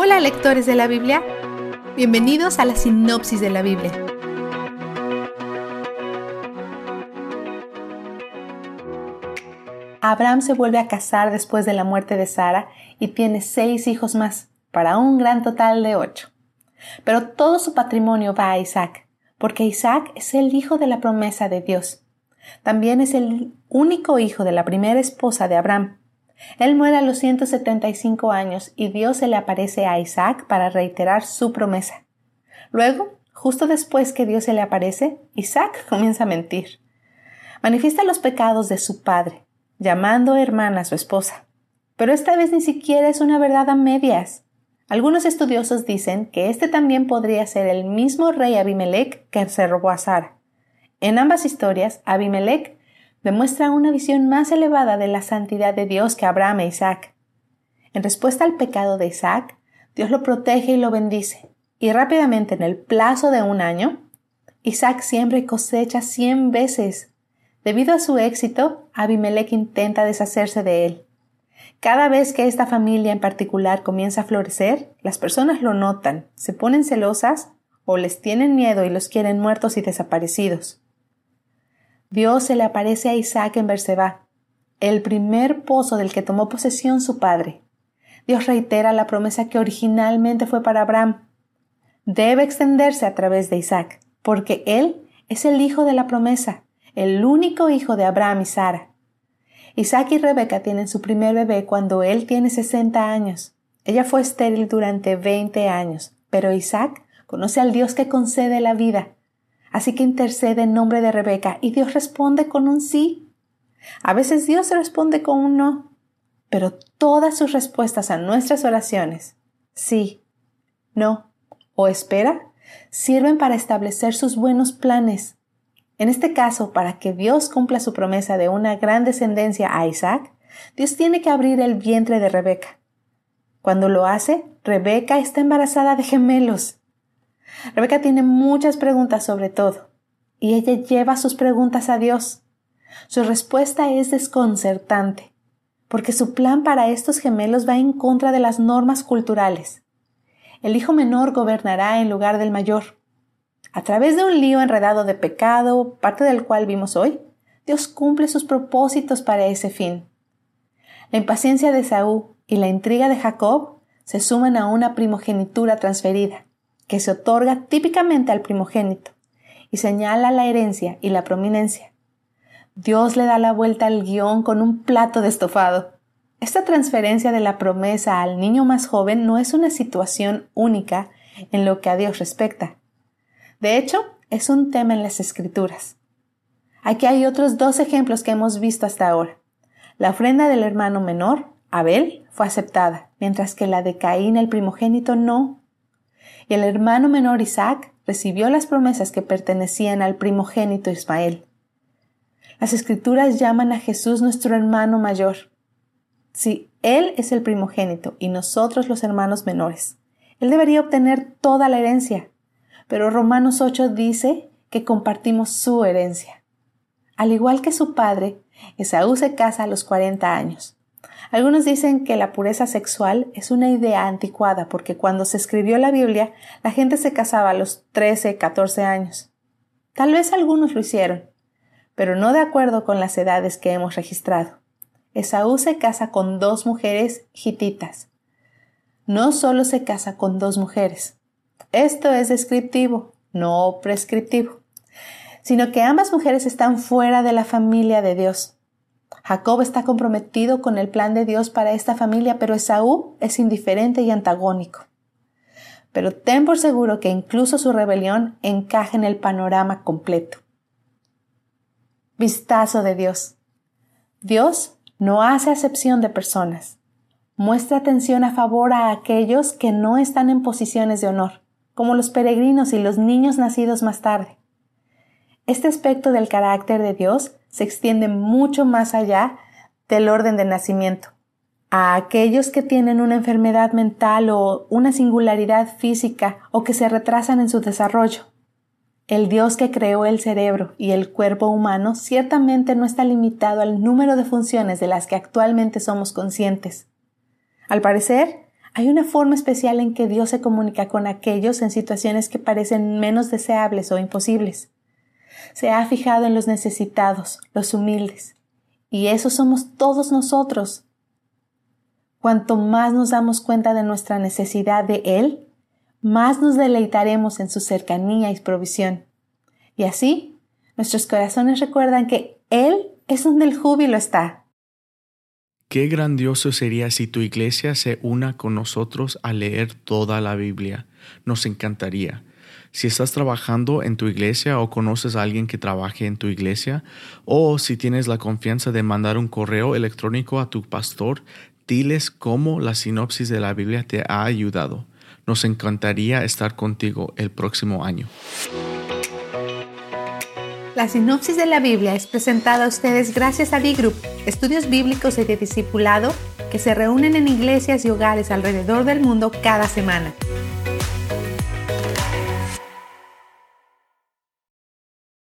Hola lectores de la Biblia, bienvenidos a la sinopsis de la Biblia. Abraham se vuelve a casar después de la muerte de Sara y tiene seis hijos más, para un gran total de ocho. Pero todo su patrimonio va a Isaac, porque Isaac es el hijo de la promesa de Dios. También es el único hijo de la primera esposa de Abraham. Él muere a los 175 años y Dios se le aparece a Isaac para reiterar su promesa. Luego, justo después que Dios se le aparece, Isaac comienza a mentir. Manifiesta los pecados de su padre, llamando hermana a su esposa. Pero esta vez ni siquiera es una verdad a medias. Algunos estudiosos dicen que este también podría ser el mismo rey Abimelech que se robó a Sara. En ambas historias, Abimelech demuestra una visión más elevada de la santidad de Dios que Abraham e Isaac. En respuesta al pecado de Isaac, Dios lo protege y lo bendice, y rápidamente en el plazo de un año, Isaac siembra y cosecha cien veces. Debido a su éxito, Abimelech intenta deshacerse de él. Cada vez que esta familia en particular comienza a florecer, las personas lo notan, se ponen celosas o les tienen miedo y los quieren muertos y desaparecidos. Dios se le aparece a Isaac en Berseba, el primer pozo del que tomó posesión su padre. Dios reitera la promesa que originalmente fue para Abraham. Debe extenderse a través de Isaac, porque él es el hijo de la promesa, el único hijo de Abraham y Sara. Isaac y Rebeca tienen su primer bebé cuando él tiene 60 años. Ella fue estéril durante 20 años, pero Isaac conoce al Dios que concede la vida Así que intercede en nombre de Rebeca y Dios responde con un sí. A veces Dios responde con un no, pero todas sus respuestas a nuestras oraciones, sí, no o espera, sirven para establecer sus buenos planes. En este caso, para que Dios cumpla su promesa de una gran descendencia a Isaac, Dios tiene que abrir el vientre de Rebeca. Cuando lo hace, Rebeca está embarazada de gemelos. Rebeca tiene muchas preguntas sobre todo, y ella lleva sus preguntas a Dios. Su respuesta es desconcertante, porque su plan para estos gemelos va en contra de las normas culturales. El hijo menor gobernará en lugar del mayor. A través de un lío enredado de pecado, parte del cual vimos hoy, Dios cumple sus propósitos para ese fin. La impaciencia de Saúl y la intriga de Jacob se suman a una primogenitura transferida que se otorga típicamente al primogénito y señala la herencia y la prominencia. Dios le da la vuelta al guion con un plato de estofado. Esta transferencia de la promesa al niño más joven no es una situación única en lo que a Dios respecta. De hecho, es un tema en las Escrituras. Aquí hay otros dos ejemplos que hemos visto hasta ahora. La ofrenda del hermano menor, Abel, fue aceptada, mientras que la de Caín el primogénito no y el hermano menor Isaac recibió las promesas que pertenecían al primogénito Ismael. Las escrituras llaman a Jesús nuestro hermano mayor. Si Él es el primogénito y nosotros los hermanos menores, Él debería obtener toda la herencia, pero Romanos 8 dice que compartimos su herencia. Al igual que su padre, Esaú se casa a los 40 años. Algunos dicen que la pureza sexual es una idea anticuada porque cuando se escribió la Biblia la gente se casaba a los 13, 14 años. Tal vez algunos lo hicieron, pero no de acuerdo con las edades que hemos registrado. Esaú se casa con dos mujeres hititas. No solo se casa con dos mujeres. Esto es descriptivo, no prescriptivo, sino que ambas mujeres están fuera de la familia de Dios. Jacob está comprometido con el plan de Dios para esta familia, pero Esaú es indiferente y antagónico. Pero ten por seguro que incluso su rebelión encaja en el panorama completo. Vistazo de Dios. Dios no hace acepción de personas. Muestra atención a favor a aquellos que no están en posiciones de honor, como los peregrinos y los niños nacidos más tarde. Este aspecto del carácter de Dios se extiende mucho más allá del orden de nacimiento. A aquellos que tienen una enfermedad mental o una singularidad física o que se retrasan en su desarrollo. El Dios que creó el cerebro y el cuerpo humano ciertamente no está limitado al número de funciones de las que actualmente somos conscientes. Al parecer, Hay una forma especial en que Dios se comunica con aquellos en situaciones que parecen menos deseables o imposibles. Se ha fijado en los necesitados, los humildes. Y eso somos todos nosotros. Cuanto más nos damos cuenta de nuestra necesidad de Él, más nos deleitaremos en su cercanía y provisión. Y así, nuestros corazones recuerdan que Él es donde el júbilo está. Qué grandioso sería si tu iglesia se una con nosotros a leer toda la Biblia. Nos encantaría. Si estás trabajando en tu iglesia o conoces a alguien que trabaje en tu iglesia, o si tienes la confianza de mandar un correo electrónico a tu pastor, diles cómo la sinopsis de la Biblia te ha ayudado. Nos encantaría estar contigo el próximo año. La sinopsis de la Biblia es presentada a ustedes gracias a D-Group, estudios bíblicos y de discipulado que se reúnen en iglesias y hogares alrededor del mundo cada semana.